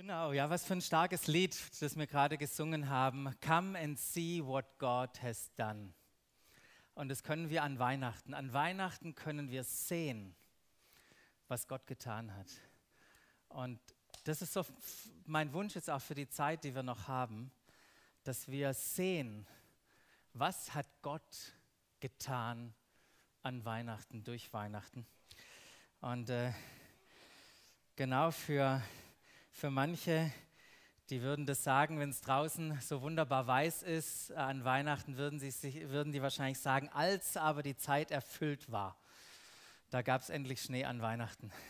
Genau, ja, was für ein starkes Lied, das wir gerade gesungen haben. Come and see what God has done. Und das können wir an Weihnachten. An Weihnachten können wir sehen, was Gott getan hat. Und das ist so mein Wunsch jetzt auch für die Zeit, die wir noch haben, dass wir sehen, was hat Gott getan an Weihnachten, durch Weihnachten. Und äh, genau für, für manche, die würden das sagen, wenn es draußen so wunderbar weiß ist, an Weihnachten würden, sie, würden die wahrscheinlich sagen, als aber die Zeit erfüllt war. Da gab es endlich Schnee an Weihnachten.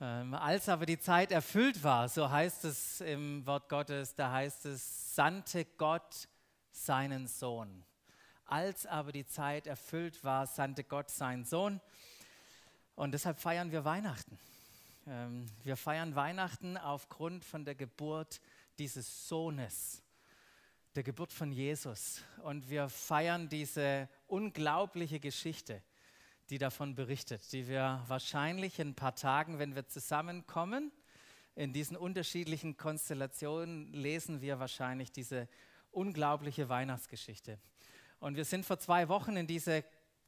Ähm, als aber die Zeit erfüllt war, so heißt es im Wort Gottes, da heißt es, sandte Gott seinen Sohn. Als aber die Zeit erfüllt war, sandte Gott seinen Sohn. Und deshalb feiern wir Weihnachten. Ähm, wir feiern Weihnachten aufgrund von der Geburt dieses Sohnes, der Geburt von Jesus. Und wir feiern diese unglaubliche Geschichte die davon berichtet, die wir wahrscheinlich in ein paar Tagen, wenn wir zusammenkommen, in diesen unterschiedlichen Konstellationen lesen wir wahrscheinlich diese unglaubliche Weihnachtsgeschichte. Und wir sind vor zwei Wochen in diese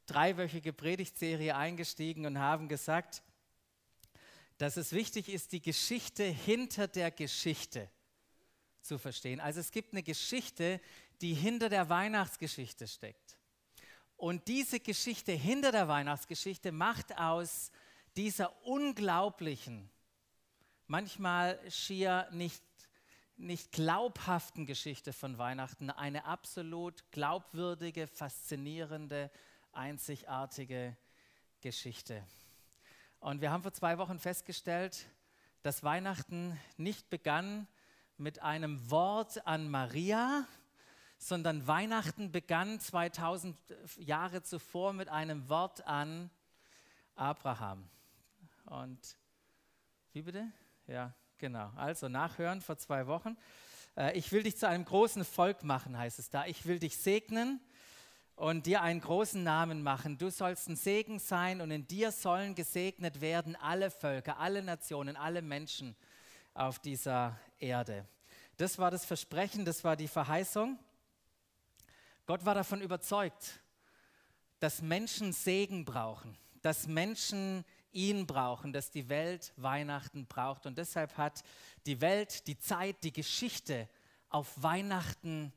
dreiwöchige Predigtserie eingestiegen und haben gesagt, dass es wichtig ist, die Geschichte hinter der Geschichte zu verstehen. Also es gibt eine Geschichte, die hinter der Weihnachtsgeschichte steckt. Und diese Geschichte hinter der Weihnachtsgeschichte macht aus dieser unglaublichen, manchmal schier nicht, nicht glaubhaften Geschichte von Weihnachten eine absolut glaubwürdige, faszinierende, einzigartige Geschichte. Und wir haben vor zwei Wochen festgestellt, dass Weihnachten nicht begann mit einem Wort an Maria, sondern Weihnachten begann 2000 Jahre zuvor mit einem Wort an Abraham. Und wie bitte? Ja, genau. Also nachhören vor zwei Wochen. Äh, ich will dich zu einem großen Volk machen, heißt es da. Ich will dich segnen und dir einen großen Namen machen. Du sollst ein Segen sein und in dir sollen gesegnet werden alle Völker, alle Nationen, alle Menschen auf dieser Erde. Das war das Versprechen, das war die Verheißung. Gott war davon überzeugt, dass Menschen Segen brauchen, dass Menschen ihn brauchen, dass die Welt Weihnachten braucht. Und deshalb hat die Welt, die Zeit, die Geschichte auf Weihnachten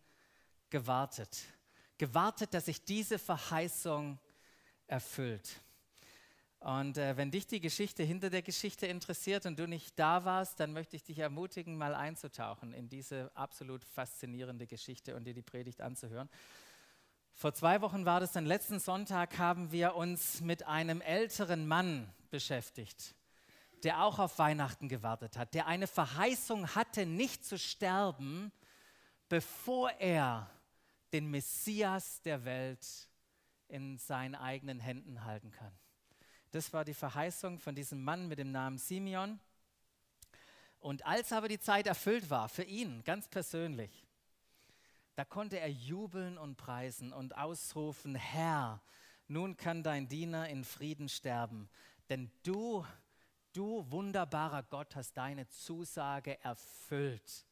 gewartet. Gewartet, dass sich diese Verheißung erfüllt. Und äh, wenn dich die Geschichte hinter der Geschichte interessiert und du nicht da warst, dann möchte ich dich ermutigen, mal einzutauchen in diese absolut faszinierende Geschichte und dir die Predigt anzuhören. Vor zwei Wochen war das dann, letzten Sonntag haben wir uns mit einem älteren Mann beschäftigt, der auch auf Weihnachten gewartet hat, der eine Verheißung hatte, nicht zu sterben, bevor er den Messias der Welt in seinen eigenen Händen halten kann. Das war die Verheißung von diesem Mann mit dem Namen Simeon. Und als aber die Zeit erfüllt war, für ihn ganz persönlich, da konnte er jubeln und preisen und ausrufen, Herr, nun kann dein Diener in Frieden sterben, denn du, du wunderbarer Gott, hast deine Zusage erfüllt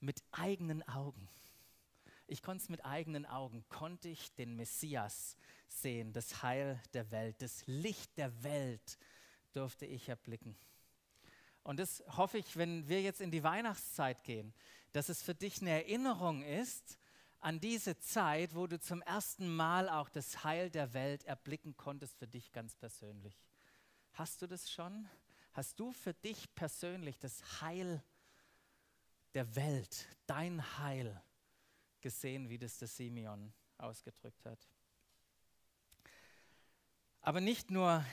mit eigenen Augen. Ich konnte es mit eigenen Augen, konnte ich den Messias sehen, das Heil der Welt, das Licht der Welt durfte ich erblicken. Und das hoffe ich, wenn wir jetzt in die Weihnachtszeit gehen, dass es für dich eine Erinnerung ist an diese Zeit, wo du zum ersten Mal auch das Heil der Welt erblicken konntest, für dich ganz persönlich. Hast du das schon? Hast du für dich persönlich das Heil der Welt, dein Heil gesehen, wie das der Simeon ausgedrückt hat? Aber nicht nur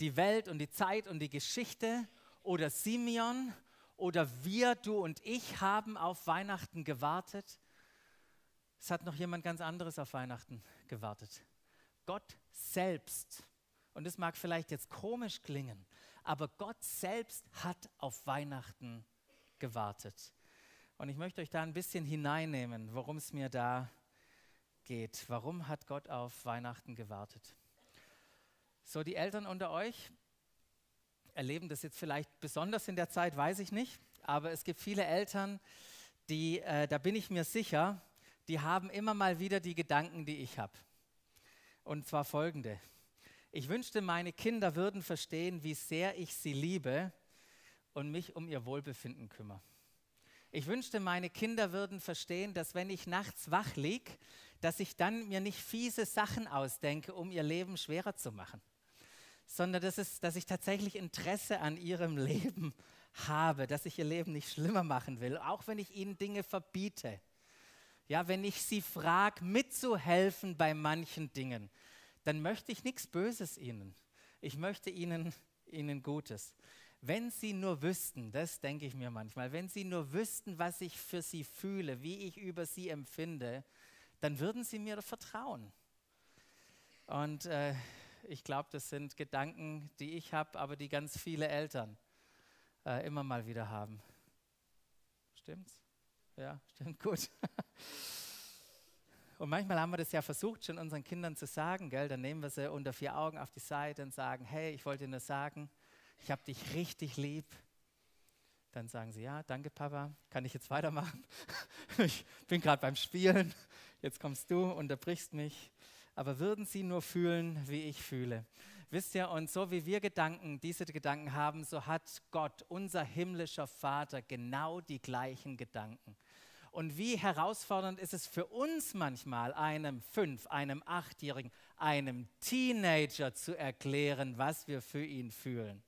die Welt und die Zeit und die Geschichte oder Simeon oder wir, du und ich haben auf Weihnachten gewartet. Es hat noch jemand ganz anderes auf Weihnachten gewartet. Gott selbst. Und es mag vielleicht jetzt komisch klingen, aber Gott selbst hat auf Weihnachten gewartet. Und ich möchte euch da ein bisschen hineinnehmen, worum es mir da geht. Warum hat Gott auf Weihnachten gewartet? So, die Eltern unter euch, erleben das jetzt vielleicht besonders in der Zeit, weiß ich nicht. Aber es gibt viele Eltern, die, äh, da bin ich mir sicher, die haben immer mal wieder die Gedanken, die ich habe. Und zwar folgende. Ich wünschte, meine Kinder würden verstehen, wie sehr ich sie liebe und mich um ihr Wohlbefinden kümmere. Ich wünschte, meine Kinder würden verstehen, dass wenn ich nachts wach liege, dass ich dann mir nicht fiese Sachen ausdenke, um ihr Leben schwerer zu machen, sondern dass, es, dass ich tatsächlich Interesse an ihrem Leben habe, dass ich ihr Leben nicht schlimmer machen will, auch wenn ich ihnen Dinge verbiete. Ja, wenn ich sie frage, mitzuhelfen bei manchen Dingen, dann möchte ich nichts Böses ihnen. Ich möchte ihnen, ihnen Gutes. Wenn sie nur wüssten, das denke ich mir manchmal, wenn sie nur wüssten, was ich für sie fühle, wie ich über sie empfinde, dann würden sie mir vertrauen. Und äh, ich glaube, das sind Gedanken, die ich habe, aber die ganz viele Eltern äh, immer mal wieder haben. Stimmt's? Ja, stimmt gut. Und manchmal haben wir das ja versucht, schon unseren Kindern zu sagen, gell? Dann nehmen wir sie unter vier Augen auf die Seite und sagen, hey, ich wollte nur sagen, ich habe dich richtig lieb. Dann sagen sie, ja, danke Papa, kann ich jetzt weitermachen? ich bin gerade beim Spielen, jetzt kommst du, unterbrichst mich. Aber würden sie nur fühlen, wie ich fühle? Wisst ihr, und so wie wir Gedanken, diese Gedanken haben, so hat Gott, unser himmlischer Vater, genau die gleichen Gedanken. Und wie herausfordernd ist es für uns manchmal, einem Fünf-, einem Achtjährigen, einem Teenager zu erklären, was wir für ihn fühlen.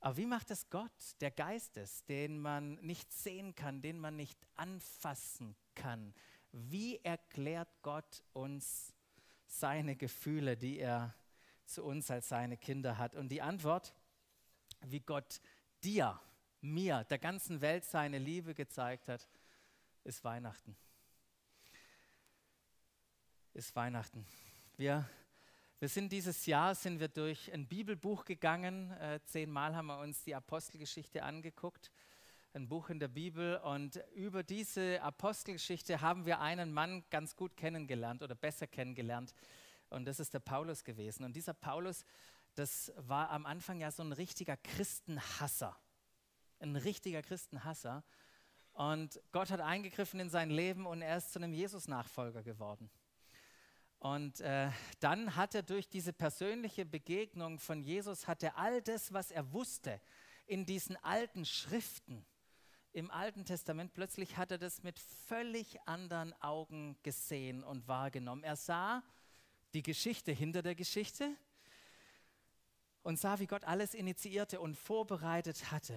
Aber wie macht es Gott, der Geist ist, den man nicht sehen kann, den man nicht anfassen kann? Wie erklärt Gott uns seine Gefühle, die er zu uns als seine Kinder hat? Und die Antwort, wie Gott dir, mir, der ganzen Welt seine Liebe gezeigt hat, ist Weihnachten. Ist Weihnachten. Wir wir sind dieses Jahr sind wir durch ein Bibelbuch gegangen. Äh, zehnmal haben wir uns die Apostelgeschichte angeguckt, ein Buch in der Bibel. Und über diese Apostelgeschichte haben wir einen Mann ganz gut kennengelernt oder besser kennengelernt. Und das ist der Paulus gewesen. Und dieser Paulus, das war am Anfang ja so ein richtiger Christenhasser. Ein richtiger Christenhasser. Und Gott hat eingegriffen in sein Leben und er ist zu einem Jesus-Nachfolger geworden. Und äh, dann hat er durch diese persönliche Begegnung von Jesus, hat er all das, was er wusste in diesen alten Schriften, im Alten Testament, plötzlich hat er das mit völlig anderen Augen gesehen und wahrgenommen. Er sah die Geschichte hinter der Geschichte und sah, wie Gott alles initiierte und vorbereitet hatte.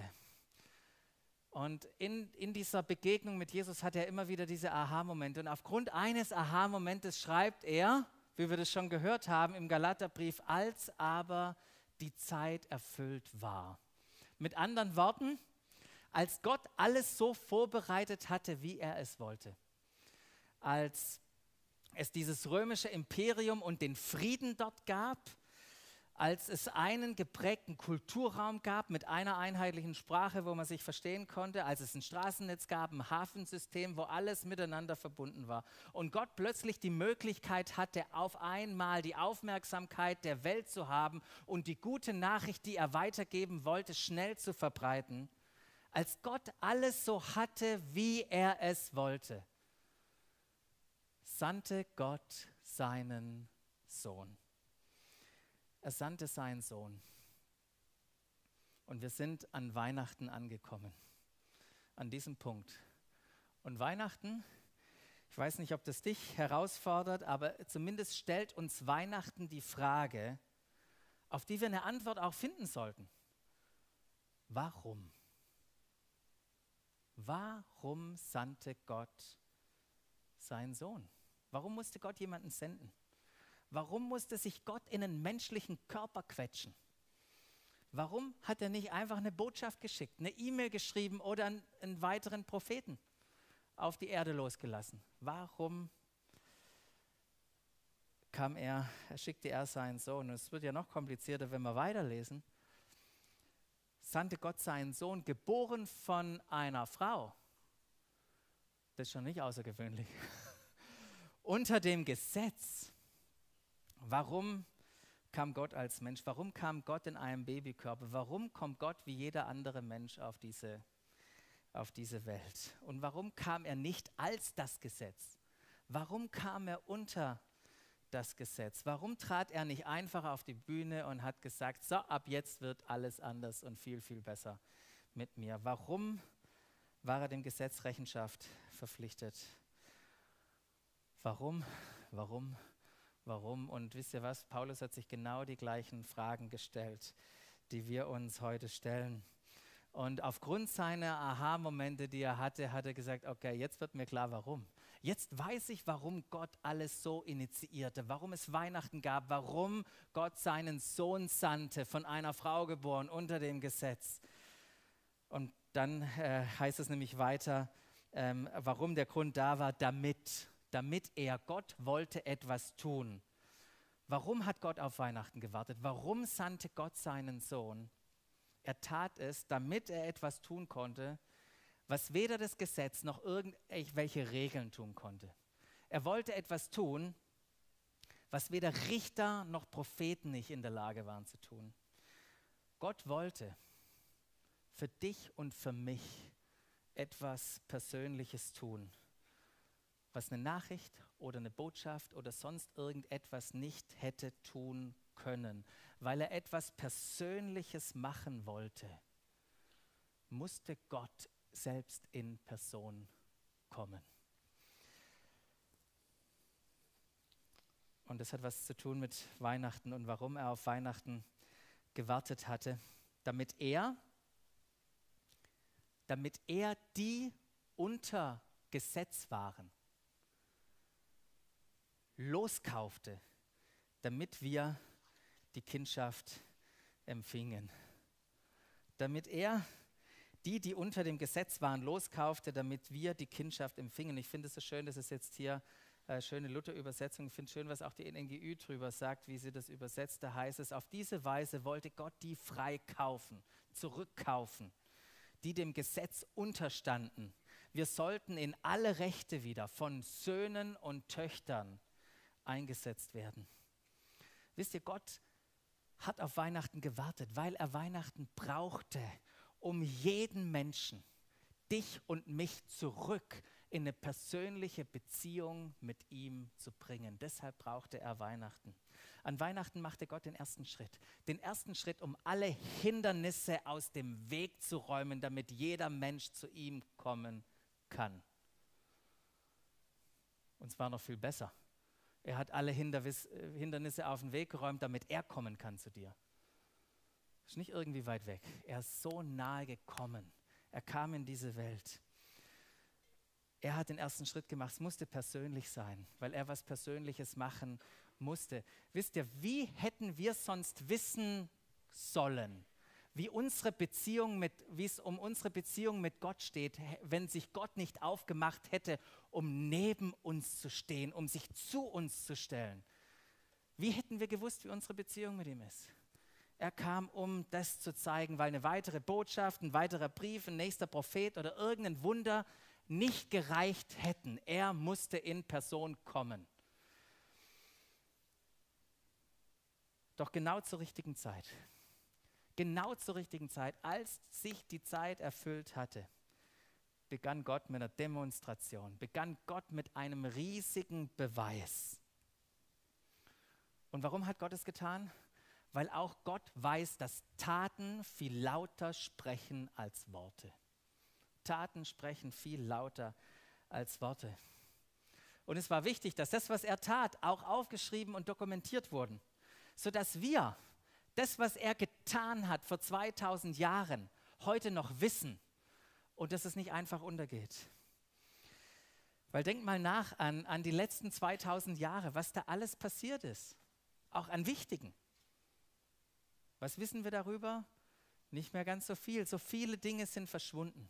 Und in, in dieser Begegnung mit Jesus hat er immer wieder diese Aha-Momente. Und aufgrund eines Aha-Momentes schreibt er, wie wir das schon gehört haben im Galaterbrief, als aber die Zeit erfüllt war. Mit anderen Worten, als Gott alles so vorbereitet hatte, wie er es wollte. Als es dieses römische Imperium und den Frieden dort gab, als es einen geprägten Kulturraum gab mit einer einheitlichen Sprache, wo man sich verstehen konnte, als es ein Straßennetz gab, ein Hafensystem, wo alles miteinander verbunden war. Und Gott plötzlich die Möglichkeit hatte, auf einmal die Aufmerksamkeit der Welt zu haben und die gute Nachricht, die er weitergeben wollte, schnell zu verbreiten. Als Gott alles so hatte, wie er es wollte, sandte Gott seinen Sohn. Er sandte seinen Sohn. Und wir sind an Weihnachten angekommen, an diesem Punkt. Und Weihnachten, ich weiß nicht, ob das dich herausfordert, aber zumindest stellt uns Weihnachten die Frage, auf die wir eine Antwort auch finden sollten. Warum? Warum sandte Gott seinen Sohn? Warum musste Gott jemanden senden? Warum musste sich Gott in einen menschlichen Körper quetschen? Warum hat er nicht einfach eine Botschaft geschickt, eine E-Mail geschrieben oder einen, weiteren Propheten auf die Erde losgelassen? Warum kam er, er schickte er seinen Sohn? Und es wird ja noch komplizierter, wenn wir weiterlesen. Sandte Gott seinen Sohn, geboren von einer Frau. Das ist schon nicht außergewöhnlich. Unter dem Gesetz Warum kam Gott als Mensch? Warum kam Gott in einem Babykörper? Warum kommt Gott wie jeder andere Mensch auf diese, auf diese Welt? Und warum kam er nicht als das Gesetz? Warum kam er unter das Gesetz? Warum trat er nicht einfach auf die Bühne und hat gesagt, so, ab jetzt wird alles anders und viel, viel besser mit mir? Warum war er dem Gesetz Rechenschaft verpflichtet? Warum, warum, warum? Und wisst ihr was? Paulus hat sich genau die gleichen Fragen gestellt, die wir uns heute stellen. Und aufgrund seiner Aha-Momente, die er hatte, hat er gesagt, okay, jetzt wird mir klar, warum. Jetzt weiß ich, warum Gott alles so initiierte, warum es Weihnachten gab, warum Gott seinen Sohn sandte, von einer Frau geboren, unter dem Gesetz. Und dann äh, heißt es nämlich weiter, ähm, warum der Grund da war, damit, damit er, Gott wollte etwas tun. Warum hat Gott auf Weihnachten gewartet? Warum sandte Gott seinen Sohn? Er tat es, damit er etwas tun konnte, was weder das Gesetz noch irgendwelche Regeln tun konnte. Er wollte etwas tun, was weder Richter noch Propheten nicht in der Lage waren zu tun. Gott wollte für dich und für mich etwas Persönliches tun, was eine Nachricht oder eine Botschaft oder sonst irgendetwas nicht hätte tun können, weil er etwas Persönliches machen wollte, musste Gott selbst in Person kommen. Und das hat was zu tun mit Weihnachten und warum er auf Weihnachten gewartet hatte, damit er, damit er die unter Gesetz waren, loskaufte, damit wir die Kindschaft empfingen. Damit er die, die unter dem Gesetz waren, loskaufte, damit wir die Kindschaft empfingen. Ich finde es so schön, dass es jetzt hier äh, schöne Luther-Übersetzung. Ich finde schön, was auch die NGÜ drüber sagt, wie sie das übersetzt. Da heißt es, auf diese Weise wollte Gott die freikaufen, zurückkaufen, die dem Gesetz unterstanden. Wir sollten in alle Rechte wieder von Söhnen und Töchtern eingesetzt werden. Wisst ihr, Gott hat auf Weihnachten gewartet, weil er Weihnachten brauchte, um jeden Menschen, dich und mich zurück in eine persönliche Beziehung mit ihm zu bringen. Deshalb brauchte er Weihnachten. An Weihnachten machte Gott den ersten Schritt. Den ersten Schritt, um alle Hindernisse aus dem Weg zu räumen, damit jeder Mensch zu ihm kommen kann. Und zwar noch viel besser. Er hat alle Hindernisse auf den Weg geräumt, damit er kommen kann zu dir. Ist nicht irgendwie weit weg. Er ist so nahe gekommen. Er kam in diese Welt. Er hat den ersten Schritt gemacht. Es musste persönlich sein, weil er was Persönliches machen musste. Wisst ihr, wie hätten wir sonst wissen sollen, wie unsere Beziehung mit, wie es um unsere Beziehung mit Gott steht, wenn sich Gott nicht aufgemacht hätte, um neben uns zu stehen, um sich zu uns zu stellen? Wie hätten wir gewusst, wie unsere Beziehung mit ihm ist? Er kam, um das zu zeigen, weil eine weitere Botschaft, ein weiterer Brief, ein nächster Prophet oder irgendein Wunder nicht gereicht hätten. Er musste in Person kommen. Doch genau zur richtigen Zeit, genau zur richtigen Zeit, als sich die Zeit erfüllt hatte, begann Gott mit einer Demonstration, begann Gott mit einem riesigen Beweis. Und warum hat Gott es getan? weil auch Gott weiß, dass Taten viel lauter sprechen als Worte. Taten sprechen viel lauter als Worte. Und es war wichtig, dass das, was er tat, auch aufgeschrieben und dokumentiert wurden, sodass wir das, was er getan hat vor 2000 Jahren, heute noch wissen und dass es nicht einfach untergeht. Weil denk mal nach an, an die letzten 2000 Jahre, was da alles passiert ist, auch an Wichtigen. Was wissen wir darüber? Nicht mehr ganz so viel. So viele Dinge sind verschwunden,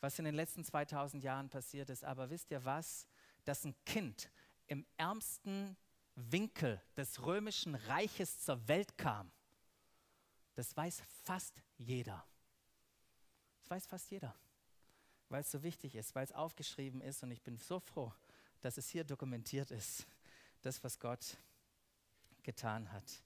was in den letzten 2000 Jahren passiert ist. Aber wisst ihr was? Dass ein Kind im ärmsten Winkel des römischen Reiches zur Welt kam, das weiß fast jeder. Das weiß fast jeder, weil es so wichtig ist, weil es aufgeschrieben ist. Und ich bin so froh, dass es hier dokumentiert ist, das, was Gott getan hat.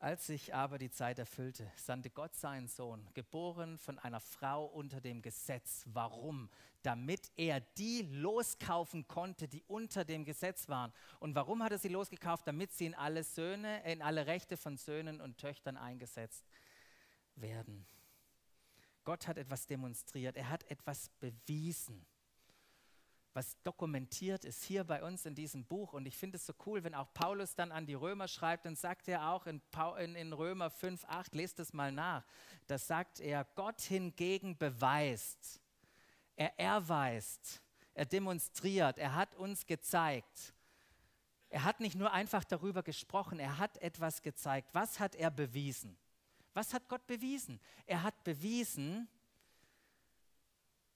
Als sich aber die Zeit erfüllte, sandte Gott seinen Sohn, geboren von einer Frau unter dem Gesetz. Warum? Damit er die loskaufen konnte, die unter dem Gesetz waren. Und warum hat er sie losgekauft? Damit sie in alle Söhne, in alle Rechte von Söhnen und Töchtern eingesetzt werden. Gott hat etwas demonstriert, er hat etwas bewiesen was dokumentiert ist hier bei uns in diesem Buch. Und ich finde es so cool, wenn auch Paulus dann an die Römer schreibt, dann sagt er auch in, in, in Römer 5, 8, lest es mal nach, da sagt er, Gott hingegen beweist, er erweist, er demonstriert, er hat uns gezeigt. Er hat nicht nur einfach darüber gesprochen, er hat etwas gezeigt. Was hat er bewiesen? Was hat Gott bewiesen? Er hat bewiesen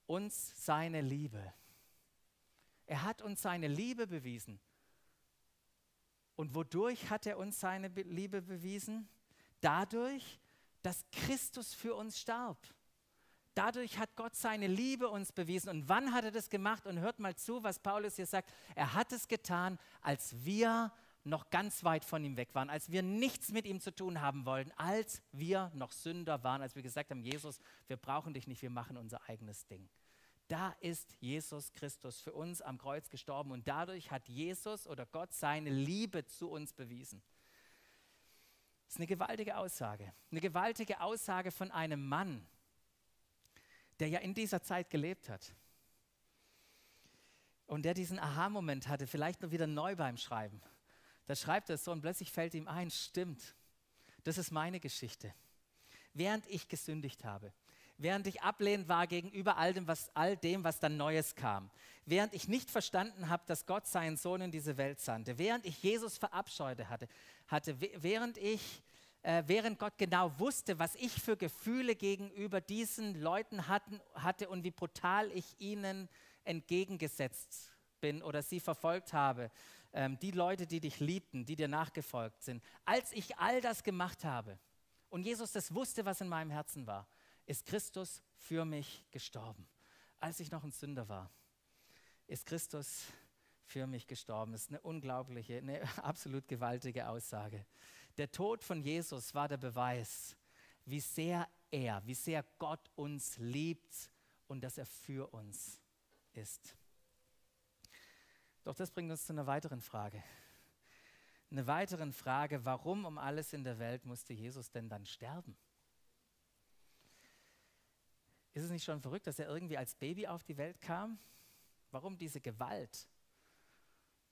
uns seine Liebe. Er hat uns seine Liebe bewiesen. Und wodurch hat er uns seine Liebe bewiesen? Dadurch, dass Christus für uns starb. Dadurch hat Gott seine Liebe uns bewiesen. Und wann hat er das gemacht? Und hört mal zu, was Paulus hier sagt. Er hat es getan, als wir noch ganz weit von ihm weg waren, als wir nichts mit ihm zu tun haben wollten, als wir noch Sünder waren, als wir gesagt haben, Jesus, wir brauchen dich nicht, wir machen unser eigenes Ding. Da ist Jesus Christus für uns am Kreuz gestorben und dadurch hat Jesus oder Gott seine Liebe zu uns bewiesen. Das ist eine gewaltige Aussage. Eine gewaltige Aussage von einem Mann, der ja in dieser Zeit gelebt hat. Und der diesen Aha-Moment hatte, vielleicht noch wieder neu beim Schreiben. Da schreibt er so und plötzlich fällt ihm ein, stimmt, das ist meine Geschichte. Während ich gesündigt habe, während ich ablehnend war gegenüber all dem, was, all dem, was dann Neues kam, während ich nicht verstanden habe, dass Gott seinen Sohn in diese Welt sandte, während ich Jesus verabscheute hatte, hatte. Während ich äh, während Gott genau wusste, was ich für Gefühle gegenüber diesen Leuten hatten, hatte und wie brutal ich ihnen entgegengesetzt bin oder sie verfolgt habe, ähm, die Leute, die dich liebten, die dir nachgefolgt sind, als ich all das gemacht habe und Jesus das wusste, was in meinem Herzen war, ist Christus für mich gestorben. Als ich noch ein Sünder war, ist Christus für mich gestorben. Das ist eine unglaubliche, eine absolut gewaltige Aussage. Der Tod von Jesus war der Beweis, wie sehr er, wie sehr Gott uns liebt und dass er für uns ist. Doch das bringt uns zu einer weiteren Frage. Eine weiteren Frage, warum um alles in der Welt musste Jesus denn dann sterben? Ist es nicht schon verrückt, dass er irgendwie als Baby auf die Welt kam? Warum diese Gewalt,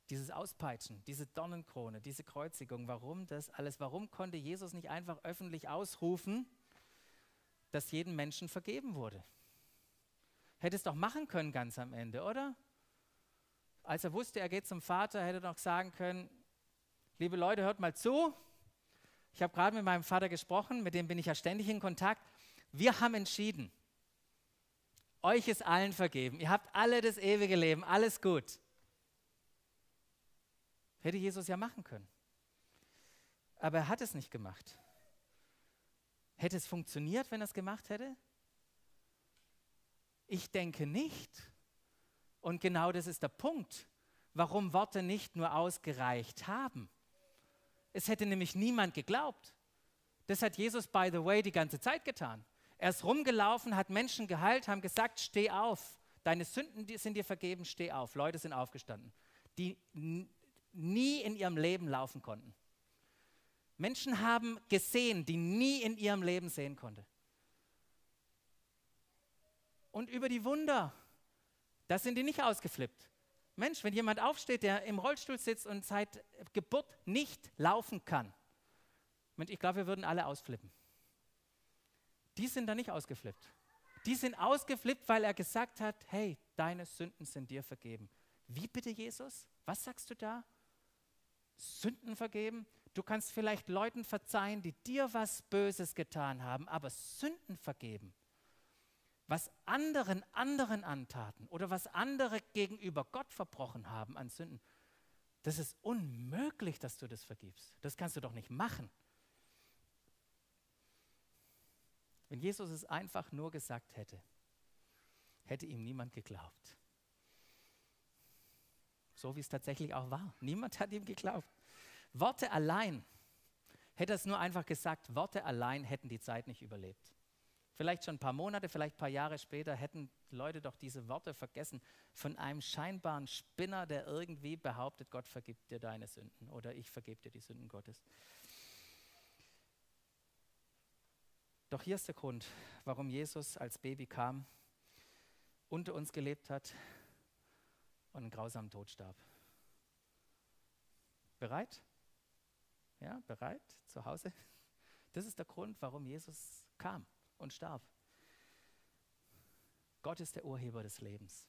dieses Auspeitschen, diese Dornenkrone, diese Kreuzigung? Warum das alles? Warum konnte Jesus nicht einfach öffentlich ausrufen, dass jedem Menschen vergeben wurde? Hätte es doch machen können ganz am Ende, oder? Als er wusste, er geht zum Vater, hätte er doch sagen können, liebe Leute, hört mal zu. Ich habe gerade mit meinem Vater gesprochen, mit dem bin ich ja ständig in Kontakt. Wir haben entschieden, euch ist allen vergeben. Ihr habt alle das ewige Leben. Alles gut. Hätte Jesus ja machen können. Aber er hat es nicht gemacht. Hätte es funktioniert, wenn er es gemacht hätte? Ich denke nicht. Und genau das ist der Punkt, warum Worte nicht nur ausgereicht haben. Es hätte nämlich niemand geglaubt. Das hat Jesus, by the way, die ganze Zeit getan. Er ist rumgelaufen, hat Menschen geheilt, haben gesagt, steh auf. Deine Sünden sind dir vergeben, steh auf. Leute sind aufgestanden, die nie in ihrem Leben laufen konnten. Menschen haben gesehen, die nie in ihrem Leben sehen konnten. Und über die Wunder, da sind die nicht ausgeflippt. Mensch, wenn jemand aufsteht, der im Rollstuhl sitzt und seit Geburt nicht laufen kann, ich glaube, wir würden alle ausflippen. Die sind da nicht ausgeflippt. Die sind ausgeflippt, weil er gesagt hat, hey, deine Sünden sind dir vergeben. Wie bitte, Jesus? Was sagst du da? Sünden vergeben? Du kannst vielleicht Leuten verzeihen, die dir was Böses getan haben, aber Sünden vergeben. Was anderen anderen antaten oder was andere gegenüber Gott verbrochen haben an Sünden, das ist unmöglich, dass du das vergibst. Das kannst du doch nicht machen. Wenn Jesus es einfach nur gesagt hätte, hätte ihm niemand geglaubt. So wie es tatsächlich auch war. Niemand hat ihm geglaubt. Worte allein Hätte er es nur einfach gesagt, Worte allein hätten die Zeit nicht überlebt. Vielleicht schon ein paar Monate, vielleicht ein paar Jahre später hätten Leute doch diese Worte vergessen von einem scheinbaren Spinner, der irgendwie behauptet, Gott vergibt dir deine Sünden oder ich vergebe dir die Sünden Gottes. Doch hier ist der Grund, warum Jesus als Baby kam, unter uns gelebt hat und einen grausamen Tod starb. Bereit? Ja, bereit? Zu Hause? Das ist der Grund, warum Jesus kam und starb. Gott ist der Urheber des Lebens.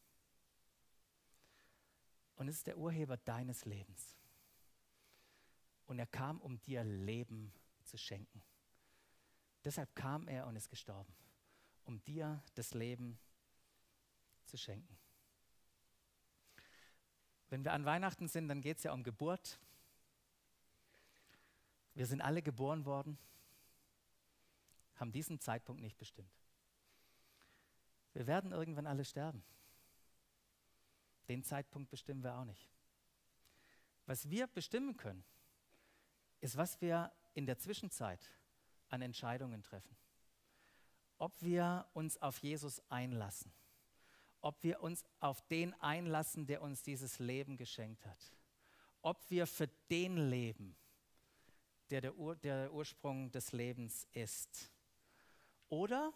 Und es ist der Urheber deines Lebens. Und er kam, um dir Leben zu schenken. Deshalb kam er und ist gestorben, um dir das Leben zu schenken. Wenn wir an Weihnachten sind, dann geht es ja um Geburt. Wir sind alle geboren worden, haben diesen Zeitpunkt nicht bestimmt. Wir werden irgendwann alle sterben. Den Zeitpunkt bestimmen wir auch nicht. Was wir bestimmen können, ist, was wir in der Zwischenzeit an Entscheidungen treffen. Ob wir uns auf Jesus einlassen, ob wir uns auf den einlassen, der uns dieses Leben geschenkt hat, ob wir für den leben, der der, Ur, der Ursprung des Lebens ist, oder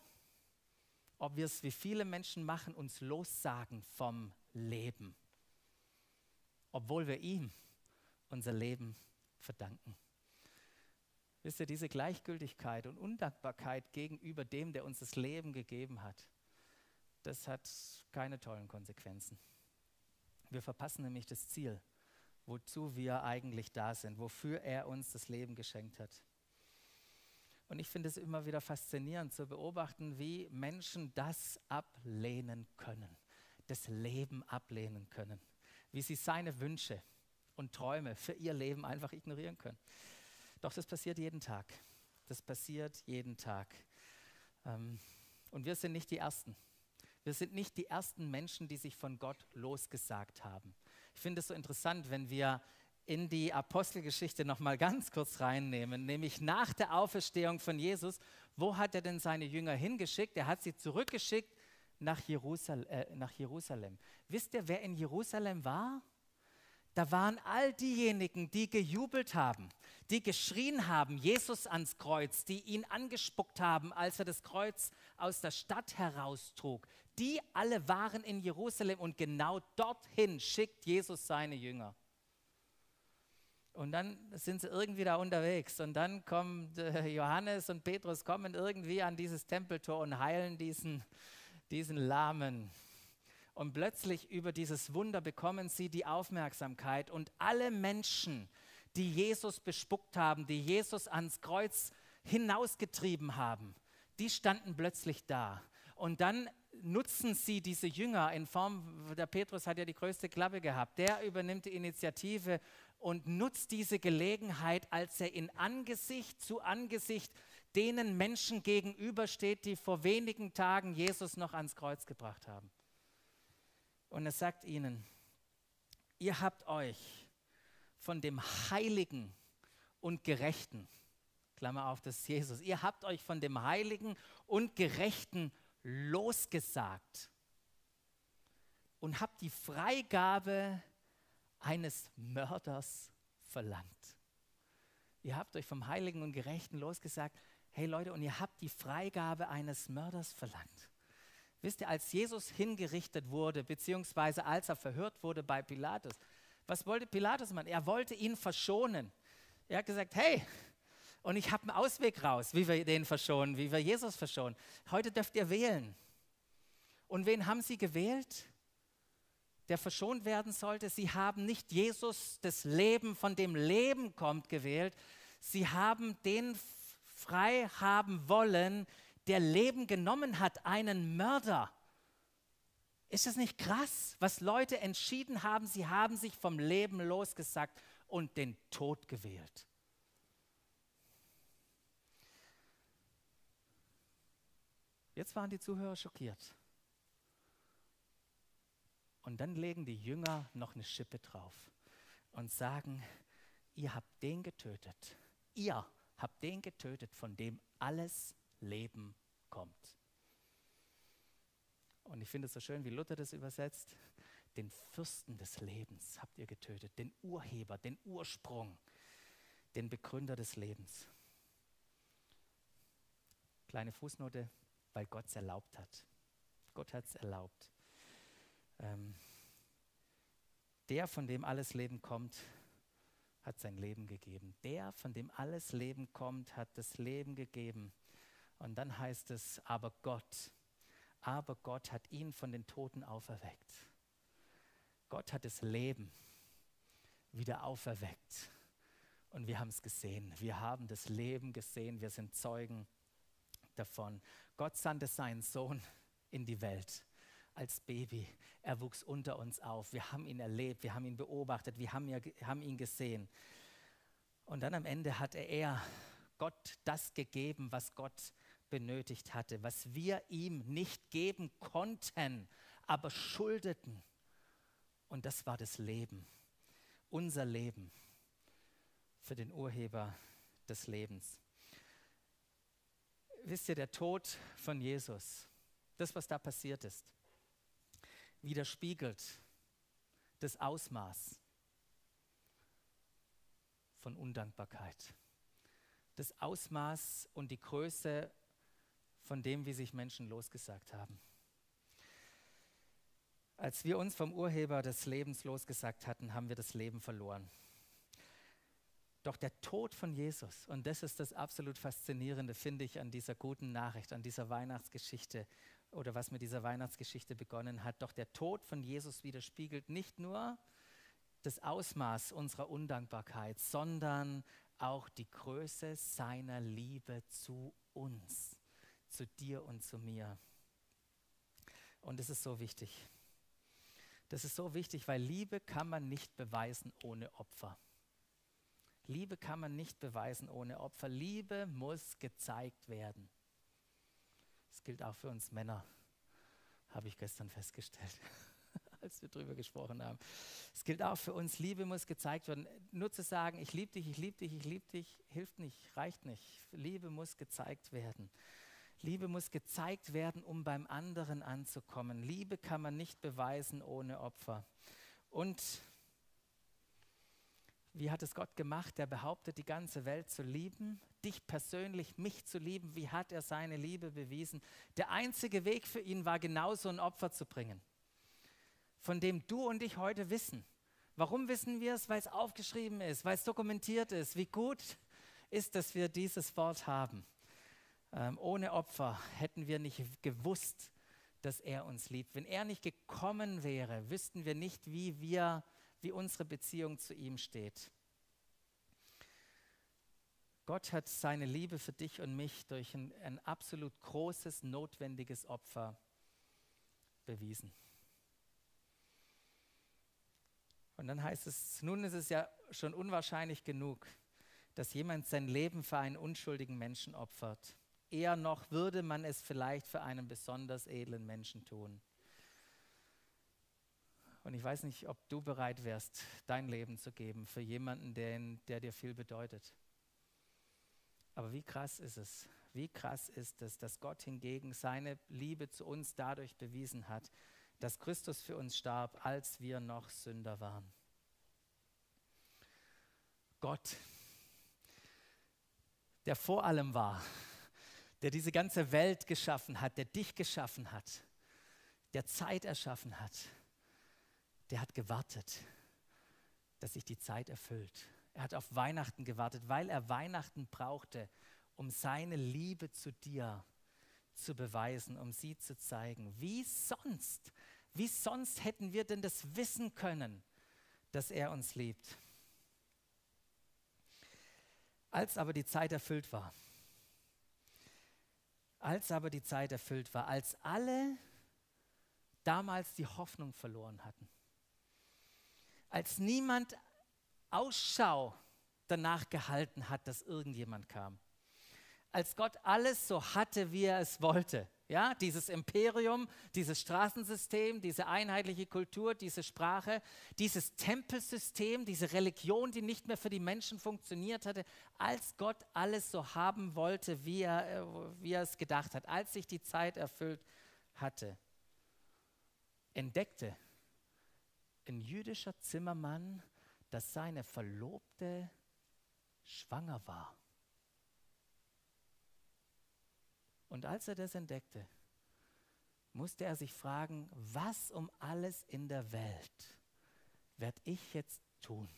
ob wir es wie viele Menschen machen, uns lossagen vom Leben, obwohl wir ihm unser Leben verdanken. Wisst ihr, diese Gleichgültigkeit und Undankbarkeit gegenüber dem, der uns das Leben gegeben hat, das hat keine tollen Konsequenzen. Wir verpassen nämlich das Ziel, wozu wir eigentlich da sind, wofür er uns das Leben geschenkt hat. Und ich finde es immer wieder faszinierend zu beobachten, wie Menschen das ablehnen können, das Leben ablehnen können, wie sie seine Wünsche und Träume für ihr Leben einfach ignorieren können. Doch das passiert jeden Tag. Das passiert jeden Tag. Ähm, und wir sind nicht die Ersten. Wir sind nicht die ersten Menschen, die sich von Gott losgesagt haben. Ich finde es so interessant, wenn wir in die Apostelgeschichte noch mal ganz kurz reinnehmen, nämlich nach der Auferstehung von Jesus. Wo hat er denn seine Jünger hingeschickt? Er hat sie zurückgeschickt nach, Jerusal äh, nach Jerusalem. Wisst ihr, wer in Jerusalem war? Da waren all diejenigen, die gejubelt haben, die geschrien haben, Jesus ans Kreuz, die ihn angespuckt haben, als er das Kreuz aus der Stadt heraustrug. Die alle waren in Jerusalem und genau dorthin schickt Jesus seine Jünger. Und dann sind sie irgendwie da unterwegs. Und dann kommen äh, Johannes und Petrus kommen irgendwie an dieses Tempeltor und heilen diesen, diesen Lahmen. Und plötzlich über dieses Wunder bekommen sie die Aufmerksamkeit. Und alle Menschen, die Jesus bespuckt haben, die Jesus ans Kreuz hinausgetrieben haben, die standen plötzlich da. Und dann nutzen sie diese Jünger in Form, der Petrus hat ja die größte Klappe gehabt, der übernimmt die Initiative und nutzt diese Gelegenheit, als er in Angesicht zu Angesicht denen Menschen gegenübersteht, die vor wenigen Tagen Jesus noch ans Kreuz gebracht haben. Und er sagt ihnen, ihr habt euch von dem Heiligen und Gerechten, Klammer auf, das ist Jesus, ihr habt euch von dem Heiligen und Gerechten losgesagt und habt die Freigabe eines Mörders verlangt. Ihr habt euch vom Heiligen und Gerechten losgesagt, hey Leute, und ihr habt die Freigabe eines Mörders verlangt. Wisst ihr, als Jesus hingerichtet wurde, beziehungsweise als er verhört wurde bei Pilatus, was wollte Pilatus machen? Er wollte ihn verschonen. Er hat gesagt, hey, und ich habe einen Ausweg raus, wie wir den verschonen, wie wir Jesus verschonen. Heute dürft ihr wählen. Und wen haben sie gewählt? Der verschont werden sollte. Sie haben nicht Jesus, das Leben, von dem Leben kommt, gewählt. Sie haben den frei haben wollen, der Leben genommen hat, einen Mörder. Ist es nicht krass, was Leute entschieden haben? Sie haben sich vom Leben losgesagt und den Tod gewählt. Jetzt waren die Zuhörer schockiert. Und dann legen die Jünger noch eine Schippe drauf und sagen, ihr habt den getötet. Ihr habe den getötet, von dem alles Leben kommt. Und ich finde es so schön, wie Luther das übersetzt. Den Fürsten des Lebens habt ihr getötet, den Urheber, den Ursprung, den Begründer des Lebens. Kleine Fußnote, weil Gott es erlaubt hat. Gott hat es erlaubt. Ähm, der, von dem alles Leben kommt, hat sein Leben gegeben. Der, von dem alles Leben kommt, hat das Leben gegeben. Und dann heißt es, aber Gott, aber Gott hat ihn von den Toten auferweckt. Gott hat das Leben wieder auferweckt. Und wir haben es gesehen. Wir haben das Leben gesehen. Wir sind Zeugen davon. Gott sandte seinen Sohn in die Welt als Baby. Er wuchs unter uns auf. Wir haben ihn erlebt, wir haben ihn beobachtet, wir haben, haben ihn gesehen. Und dann am Ende hat er Gott das gegeben, was Gott benötigt hatte, was wir ihm nicht geben konnten, aber schuldeten. Und das war das Leben, unser Leben für den Urheber des Lebens. Wisst ihr, der Tod von Jesus, das, was da passiert ist, widerspiegelt das Ausmaß von Undankbarkeit, das Ausmaß und die Größe von dem, wie sich Menschen losgesagt haben. Als wir uns vom Urheber des Lebens losgesagt hatten, haben wir das Leben verloren. Doch der Tod von Jesus, und das ist das absolut Faszinierende, finde ich, an dieser guten Nachricht, an dieser Weihnachtsgeschichte oder was mit dieser Weihnachtsgeschichte begonnen hat, doch der Tod von Jesus widerspiegelt nicht nur das Ausmaß unserer Undankbarkeit, sondern auch die Größe seiner Liebe zu uns, zu dir und zu mir. Und das ist so wichtig. Das ist so wichtig, weil Liebe kann man nicht beweisen ohne Opfer. Liebe kann man nicht beweisen ohne Opfer. Liebe muss gezeigt werden. Das gilt auch für uns Männer, habe ich gestern festgestellt, als wir darüber gesprochen haben. Es gilt auch für uns, Liebe muss gezeigt werden. Nur zu sagen, ich liebe dich, ich liebe dich, ich liebe dich, hilft nicht, reicht nicht. Liebe muss gezeigt werden. Liebe muss gezeigt werden, um beim anderen anzukommen. Liebe kann man nicht beweisen ohne Opfer. Und wie hat es Gott gemacht? Er behauptet, die ganze Welt zu lieben, dich persönlich, mich zu lieben. Wie hat er seine Liebe bewiesen? Der einzige Weg für ihn war, genauso ein Opfer zu bringen, von dem du und ich heute wissen. Warum wissen wir es? Weil es aufgeschrieben ist, weil es dokumentiert ist. Wie gut ist, dass wir dieses Wort haben. Ähm, ohne Opfer hätten wir nicht gewusst, dass er uns liebt. Wenn er nicht gekommen wäre, wüssten wir nicht, wie wir wie unsere Beziehung zu ihm steht. Gott hat seine Liebe für dich und mich durch ein, ein absolut großes, notwendiges Opfer bewiesen. Und dann heißt es, nun ist es ja schon unwahrscheinlich genug, dass jemand sein Leben für einen unschuldigen Menschen opfert. Eher noch würde man es vielleicht für einen besonders edlen Menschen tun. Und ich weiß nicht, ob du bereit wärst, dein Leben zu geben für jemanden, der, der dir viel bedeutet. Aber wie krass ist es, wie krass ist es, dass Gott hingegen seine Liebe zu uns dadurch bewiesen hat, dass Christus für uns starb, als wir noch Sünder waren. Gott, der vor allem war, der diese ganze Welt geschaffen hat, der dich geschaffen hat, der Zeit erschaffen hat, der hat gewartet, dass sich die Zeit erfüllt. Er hat auf Weihnachten gewartet, weil er Weihnachten brauchte, um seine Liebe zu dir zu beweisen, um sie zu zeigen. Wie sonst? Wie sonst hätten wir denn das wissen können, dass er uns liebt? Als aber die Zeit erfüllt war, als aber die Zeit erfüllt war, als alle damals die Hoffnung verloren hatten, als niemand Ausschau danach gehalten hat, dass irgendjemand kam. Als Gott alles so hatte, wie er es wollte. Ja, dieses Imperium, dieses Straßensystem, diese einheitliche Kultur, diese Sprache, dieses Tempelsystem, diese Religion, die nicht mehr für die Menschen funktioniert hatte, als Gott alles so haben wollte, wie er, äh, wie er es gedacht hat, als sich die Zeit erfüllt hatte, entdeckte ein jüdischer Zimmermann, dass seine Verlobte schwanger war. Und als er das entdeckte, musste er sich fragen, was um alles in der Welt werde ich jetzt tun?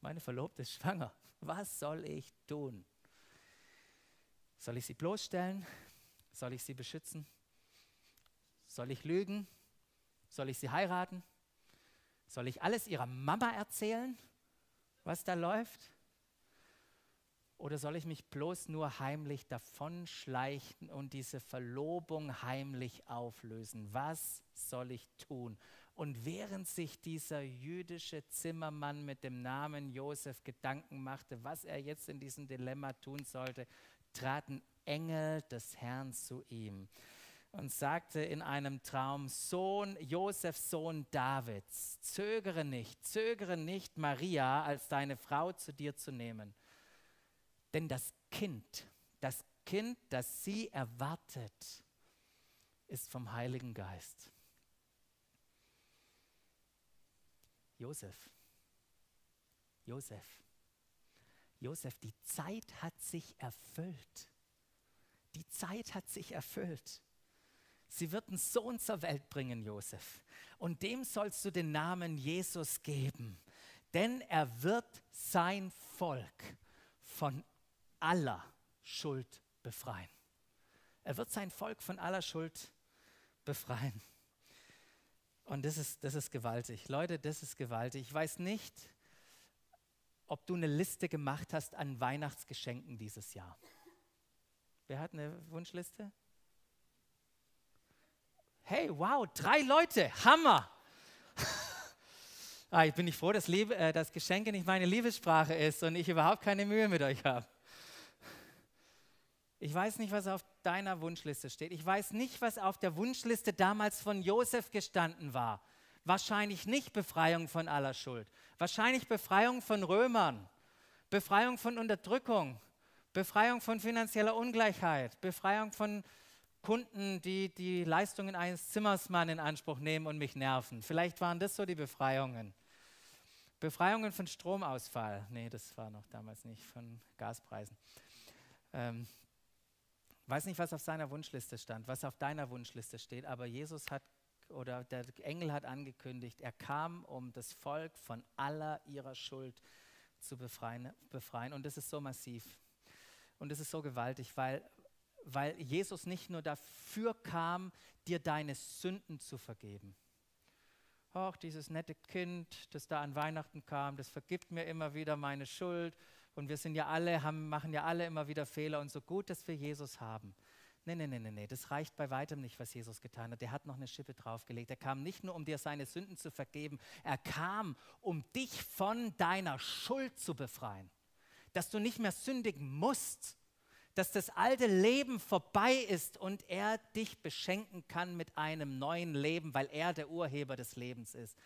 Meine Verlobte ist schwanger. Was soll ich tun? Soll ich sie bloßstellen? Soll ich sie beschützen? Soll ich lügen? Soll ich sie heiraten? Soll ich alles ihrer Mama erzählen, was da läuft? Oder soll ich mich bloß nur heimlich davonschleichen und diese Verlobung heimlich auflösen? Was soll ich tun? Und während sich dieser jüdische Zimmermann mit dem Namen Josef Gedanken machte, was er jetzt in diesem Dilemma tun sollte, traten Engel des Herrn zu ihm und sagte in einem Traum, Sohn, Josef, Sohn Davids, zögere nicht, zögere nicht, Maria als deine Frau zu dir zu nehmen denn das Kind, das Kind, das sie erwartet, ist vom Heiligen Geist. Josef, Josef, Josef, die Zeit hat sich erfüllt. Die Zeit hat sich erfüllt. Sie wird einen Sohn zur Welt bringen, Josef. Und dem sollst du den Namen Jesus geben. Denn er wird sein Volk von aller Schuld befreien. Er wird sein Volk von aller Schuld befreien. Und das ist, das ist gewaltig. Leute, das ist gewaltig. Ich weiß nicht, ob du eine Liste gemacht hast an Weihnachtsgeschenken dieses Jahr. Wer hat eine Wunschliste? Hey, wow, drei Leute, Hammer! ah, ich bin nicht froh, dass, Liebe, äh, dass Geschenke nicht meine Liebessprache ist und ich überhaupt keine Mühe mit euch habe. Ich weiß nicht, was auf deiner Wunschliste steht. Ich weiß nicht, was auf der Wunschliste damals von Josef gestanden war. Wahrscheinlich nicht Befreiung von aller Schuld. Wahrscheinlich Befreiung von Römern, Befreiung von Unterdrückung, Befreiung von finanzieller Ungleichheit, Befreiung von Kunden, die die Leistungen eines Zimmersmanns in Anspruch nehmen und mich nerven. Vielleicht waren das so die Befreiungen. Befreiungen von Stromausfall. Nee, das war noch damals nicht, von Gaspreisen. Ähm, weiß nicht, was auf seiner Wunschliste stand, was auf deiner Wunschliste steht, aber Jesus hat oder der Engel hat angekündigt, er kam, um das Volk von aller ihrer Schuld zu befreien. befreien. Und das ist so massiv. Und das ist so gewaltig, weil, weil Jesus nicht nur dafür kam, dir deine Sünden zu vergeben. Ach, dieses nette Kind, das da an Weihnachten kam, das vergibt mir immer wieder meine Schuld und wir sind ja alle, haben, machen ja alle immer wieder Fehler und so gut, dass wir Jesus haben. Nee, nee, nee, nee, das reicht bei weitem nicht, was Jesus getan hat. Der hat noch eine Schippe draufgelegt. Er kam nicht nur, um dir seine Sünden zu vergeben, er kam, um dich von deiner Schuld zu befreien. Dass du nicht mehr sündigen musst, dass das alte Leben vorbei ist und er dich beschenken kann mit einem neuen Leben, weil er der Urheber des Lebens ist.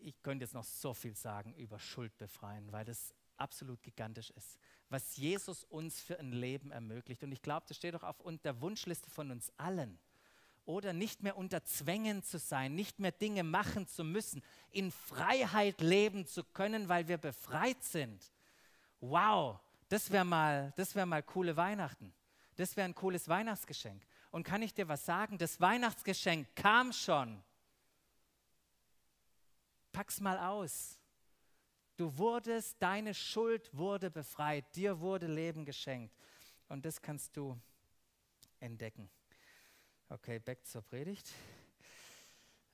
Ich könnte jetzt noch so viel sagen über Schuld befreien, weil das absolut gigantisch ist, was Jesus uns für ein Leben ermöglicht. Und ich glaube, das steht doch auf der Wunschliste von uns allen. Oder nicht mehr unter Zwängen zu sein, nicht mehr Dinge machen zu müssen, in Freiheit leben zu können, weil wir befreit sind. Wow, das wäre mal, wär mal coole Weihnachten. Das wäre ein cooles Weihnachtsgeschenk. Und kann ich dir was sagen? Das Weihnachtsgeschenk kam schon. Pack's mal aus. Du wurdest, deine Schuld wurde befreit, dir wurde Leben geschenkt. Und das kannst du entdecken. Okay, back zur Predigt.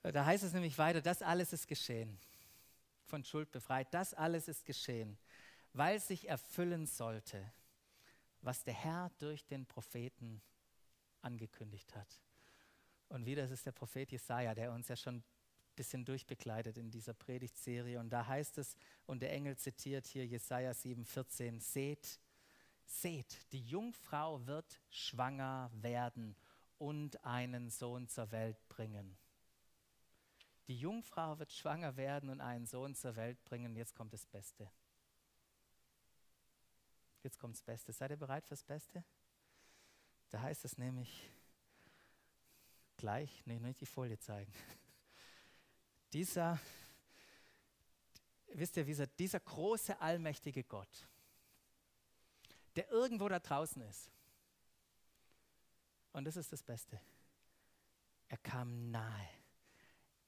Da heißt es nämlich weiter, das alles ist geschehen. Von Schuld befreit, das alles ist geschehen, weil sich erfüllen sollte, was der Herr durch den Propheten angekündigt hat. Und wieder ist es der Prophet Jesaja, der uns ja schon bisschen durchbegleitet in dieser Predigtserie. Und da heißt es, und der Engel zitiert hier Jesaja 7,14: Seht, seht, die Jungfrau wird schwanger werden und einen Sohn zur Welt bringen. Die Jungfrau wird schwanger werden und einen Sohn zur Welt bringen. Jetzt kommt das Beste. Jetzt kommt das Beste. Seid ihr bereit fürs Beste? Da heißt es nämlich gleich, nee, nicht die Folie zeigen. Dieser, wisst ihr, dieser, dieser große, allmächtige Gott, der irgendwo da draußen ist. Und das ist das Beste. Er kam nahe.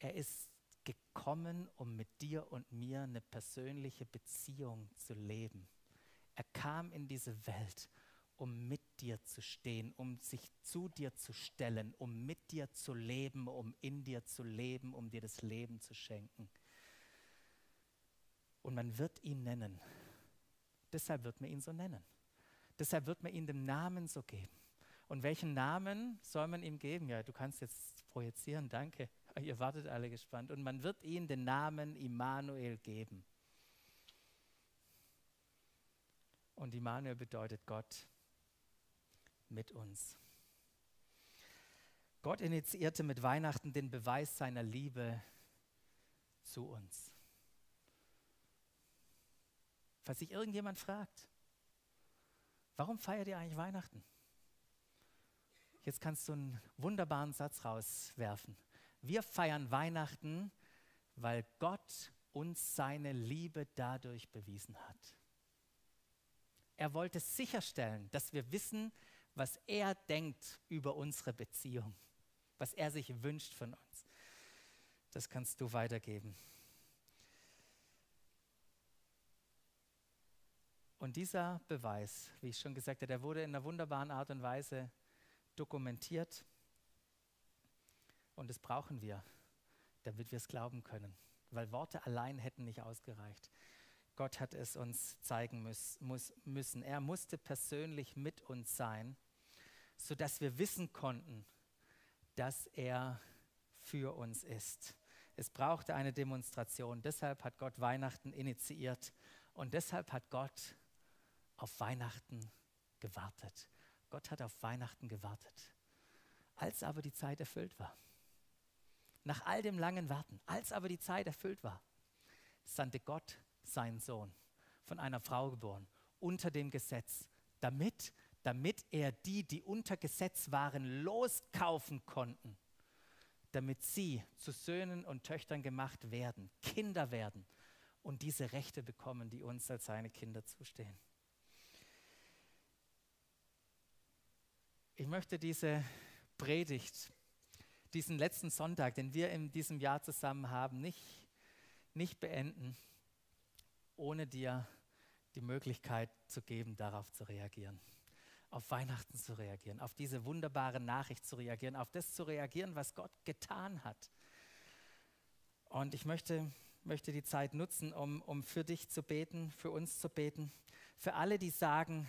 Er ist gekommen, um mit dir und mir eine persönliche Beziehung zu leben. Er kam in diese Welt, um mit dir zu stehen, um sich zu dir zu stellen, um mit dir zu leben, um in dir zu leben, um dir das Leben zu schenken. Und man wird ihn nennen. Deshalb wird man ihn so nennen. Deshalb wird man ihm den Namen so geben. Und welchen Namen soll man ihm geben? Ja, du kannst jetzt projizieren, danke. Ihr wartet alle gespannt. Und man wird ihm den Namen Immanuel geben. Und Immanuel bedeutet Gott mit uns. Gott initiierte mit Weihnachten den Beweis seiner Liebe zu uns. Falls sich irgendjemand fragt, warum feiert ihr eigentlich Weihnachten? Jetzt kannst du einen wunderbaren Satz rauswerfen. Wir feiern Weihnachten, weil Gott uns seine Liebe dadurch bewiesen hat. Er wollte sicherstellen, dass wir wissen, was er denkt über unsere Beziehung, was er sich wünscht von uns. Das kannst du weitergeben. Und dieser Beweis, wie ich schon gesagt habe, der wurde in einer wunderbaren Art und Weise dokumentiert. Und das brauchen wir, damit wir es glauben können. Weil Worte allein hätten nicht ausgereicht. Gott hat es uns zeigen muss, muss, müssen. Er musste persönlich mit uns sein, sodass wir wissen konnten, dass er für uns ist. Es brauchte eine Demonstration. Deshalb hat Gott Weihnachten initiiert und deshalb hat Gott auf Weihnachten gewartet. Gott hat auf Weihnachten gewartet. Als aber die Zeit erfüllt war, nach all dem langen Warten, als aber die Zeit erfüllt war, sandte Gott seinen Sohn, von einer Frau geboren, unter dem Gesetz, damit, damit er die, die unter Gesetz waren, loskaufen konnten, damit sie zu Söhnen und Töchtern gemacht werden, Kinder werden und diese Rechte bekommen, die uns als seine Kinder zustehen. Ich möchte diese Predigt, diesen letzten Sonntag, den wir in diesem Jahr zusammen haben, nicht, nicht beenden, ohne dir die Möglichkeit zu geben, darauf zu reagieren. Auf Weihnachten zu reagieren, auf diese wunderbare Nachricht zu reagieren, auf das zu reagieren, was Gott getan hat. Und ich möchte, möchte die Zeit nutzen, um, um für dich zu beten, für uns zu beten, für alle, die sagen,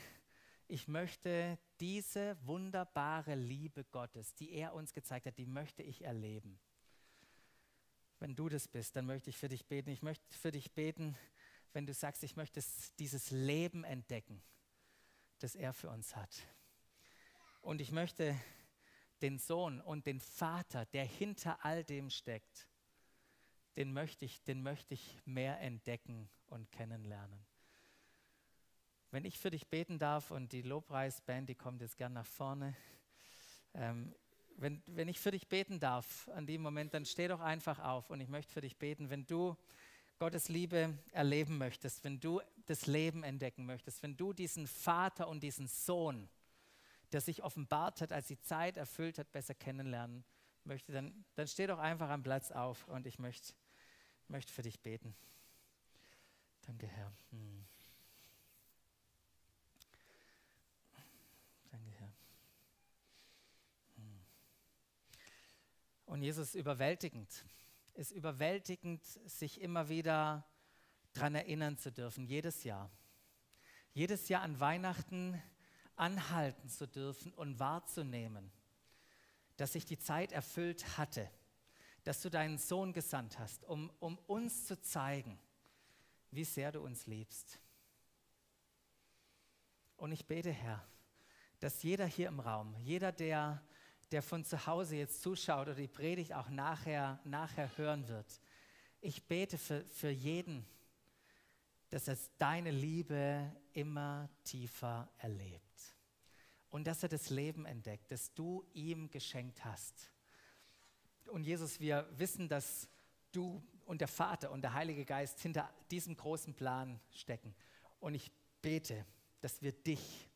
ich möchte diese wunderbare Liebe Gottes, die er uns gezeigt hat, die möchte ich erleben. Wenn du das bist, dann möchte ich für dich beten. Ich möchte für dich beten, wenn du sagst, ich möchte dieses Leben entdecken, das er für uns hat. Und ich möchte den Sohn und den Vater, der hinter all dem steckt, den möchte ich, den möchte ich mehr entdecken und kennenlernen. Wenn ich für dich beten darf und die Lobpreisband, die kommt jetzt gern nach vorne. Ähm, wenn, wenn ich für dich beten darf an dem Moment, dann steh doch einfach auf und ich möchte für dich beten. Wenn du Gottes Liebe erleben möchtest, wenn du das Leben entdecken möchtest, wenn du diesen Vater und diesen Sohn, der sich offenbart hat, als die Zeit erfüllt hat, besser kennenlernen möchte, dann, dann steh doch einfach am Platz auf und ich möchte, möchte für dich beten. Danke, Herr. Hm. Und Jesus überwältigend, ist überwältigend, sich immer wieder daran erinnern zu dürfen, jedes Jahr. Jedes Jahr an Weihnachten anhalten zu dürfen und wahrzunehmen, dass sich die Zeit erfüllt hatte, dass du deinen Sohn gesandt hast, um, um uns zu zeigen, wie sehr du uns liebst. Und ich bete, Herr, dass jeder hier im Raum, jeder, der, der von zu Hause jetzt zuschaut oder die Predigt auch nachher, nachher hören wird, ich bete für, für jeden, dass er deine Liebe immer tiefer erlebt. Und dass er das Leben entdeckt, das du ihm geschenkt hast. Und Jesus, wir wissen, dass du und der Vater und der Heilige Geist hinter diesem großen Plan stecken. Und ich bete, dass wir dich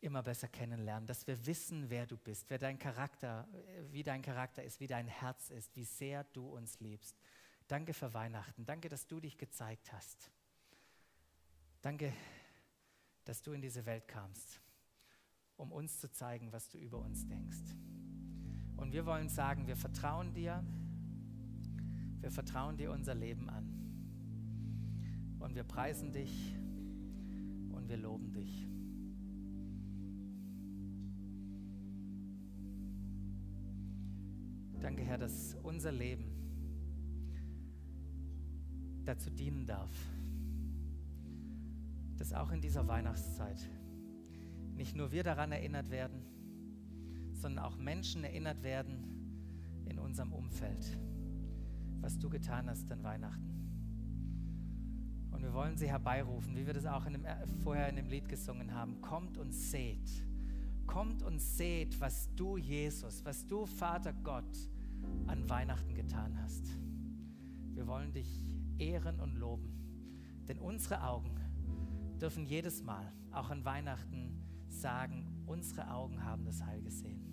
immer besser kennenlernen, dass wir wissen, wer du bist, wer dein Charakter, wie dein Charakter ist, wie dein Herz ist, wie sehr du uns liebst. Danke für Weihnachten. Danke, dass du dich gezeigt hast. Danke, dass du in diese Welt kamst, um uns zu zeigen, was du über uns denkst. Und wir wollen sagen, wir vertrauen dir, wir vertrauen dir unser Leben an. Und wir preisen dich und wir loben dich. Danke, Herr, dass unser Leben dazu dienen darf, dass auch in dieser Weihnachtszeit nicht nur wir daran erinnert werden, sondern auch Menschen erinnert werden in unserem Umfeld, was du getan hast an Weihnachten. Und wir wollen sie herbeirufen, wie wir das auch in dem, äh, vorher in dem Lied gesungen haben. Kommt und seht. Kommt und seht, was du, Jesus, was du, Vater Gott, an Weihnachten getan hast. Wir wollen dich ehren und loben, denn unsere Augen dürfen jedes Mal, auch an Weihnachten, sagen, unsere Augen haben das Heil gesehen.